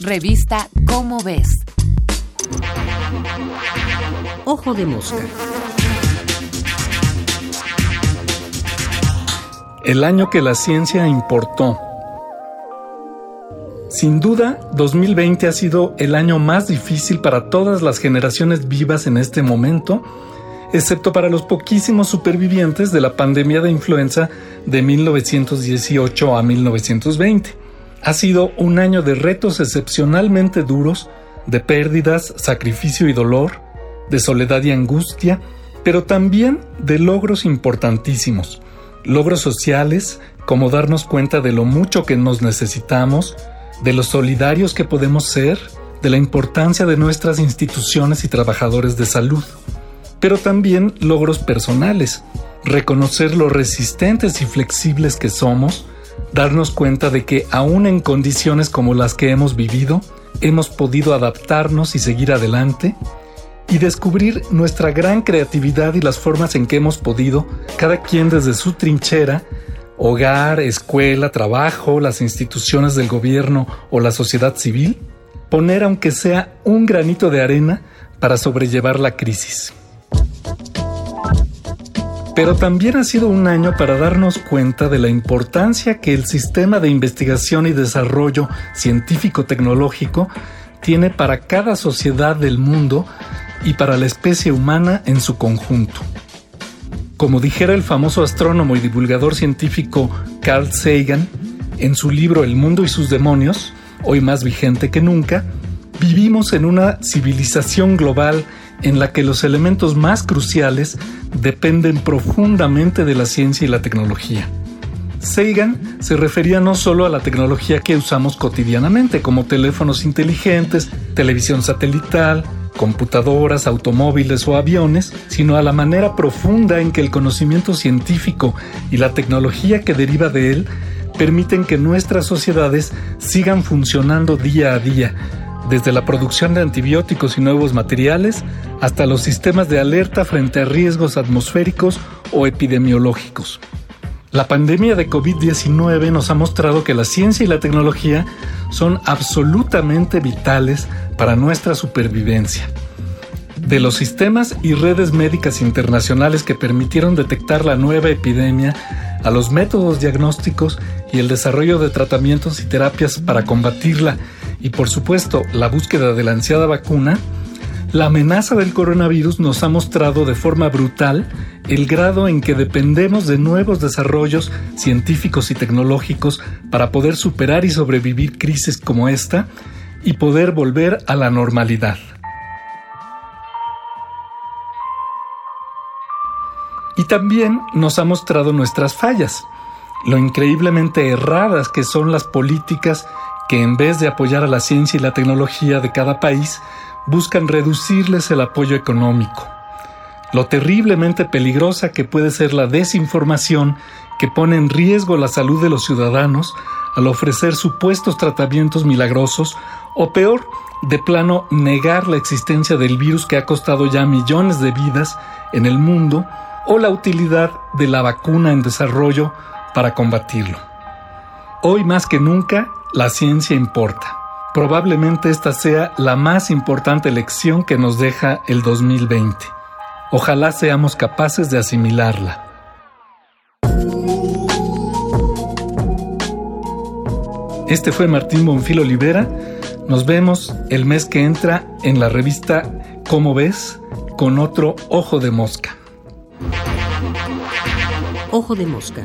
Revista Cómo ves. Ojo de mosca. El año que la ciencia importó. Sin duda, 2020 ha sido el año más difícil para todas las generaciones vivas en este momento, excepto para los poquísimos supervivientes de la pandemia de influenza de 1918 a 1920. Ha sido un año de retos excepcionalmente duros, de pérdidas, sacrificio y dolor, de soledad y angustia, pero también de logros importantísimos. Logros sociales, como darnos cuenta de lo mucho que nos necesitamos, de los solidarios que podemos ser, de la importancia de nuestras instituciones y trabajadores de salud. Pero también logros personales, reconocer lo resistentes y flexibles que somos, darnos cuenta de que aún en condiciones como las que hemos vivido, hemos podido adaptarnos y seguir adelante, y descubrir nuestra gran creatividad y las formas en que hemos podido, cada quien desde su trinchera, hogar, escuela, trabajo, las instituciones del gobierno o la sociedad civil, poner aunque sea un granito de arena para sobrellevar la crisis. Pero también ha sido un año para darnos cuenta de la importancia que el sistema de investigación y desarrollo científico-tecnológico tiene para cada sociedad del mundo y para la especie humana en su conjunto. Como dijera el famoso astrónomo y divulgador científico Carl Sagan en su libro El mundo y sus demonios, hoy más vigente que nunca, vivimos en una civilización global en la que los elementos más cruciales dependen profundamente de la ciencia y la tecnología. Sagan se refería no solo a la tecnología que usamos cotidianamente, como teléfonos inteligentes, televisión satelital, computadoras, automóviles o aviones, sino a la manera profunda en que el conocimiento científico y la tecnología que deriva de él permiten que nuestras sociedades sigan funcionando día a día, desde la producción de antibióticos y nuevos materiales hasta los sistemas de alerta frente a riesgos atmosféricos o epidemiológicos. La pandemia de COVID-19 nos ha mostrado que la ciencia y la tecnología son absolutamente vitales para nuestra supervivencia. De los sistemas y redes médicas internacionales que permitieron detectar la nueva epidemia, a los métodos diagnósticos y el desarrollo de tratamientos y terapias para combatirla y por supuesto la búsqueda de la ansiada vacuna, la amenaza del coronavirus nos ha mostrado de forma brutal el grado en que dependemos de nuevos desarrollos científicos y tecnológicos para poder superar y sobrevivir crisis como esta y poder volver a la normalidad. Y también nos ha mostrado nuestras fallas, lo increíblemente erradas que son las políticas que en vez de apoyar a la ciencia y la tecnología de cada país, buscan reducirles el apoyo económico. Lo terriblemente peligrosa que puede ser la desinformación que pone en riesgo la salud de los ciudadanos al ofrecer supuestos tratamientos milagrosos o peor, de plano negar la existencia del virus que ha costado ya millones de vidas en el mundo o la utilidad de la vacuna en desarrollo para combatirlo. Hoy más que nunca la ciencia importa. Probablemente esta sea la más importante lección que nos deja el 2020. Ojalá seamos capaces de asimilarla. Este fue Martín Bonfil Olivera. Nos vemos el mes que entra en la revista ¿Cómo ves? con otro Ojo de Mosca. Ojo de Mosca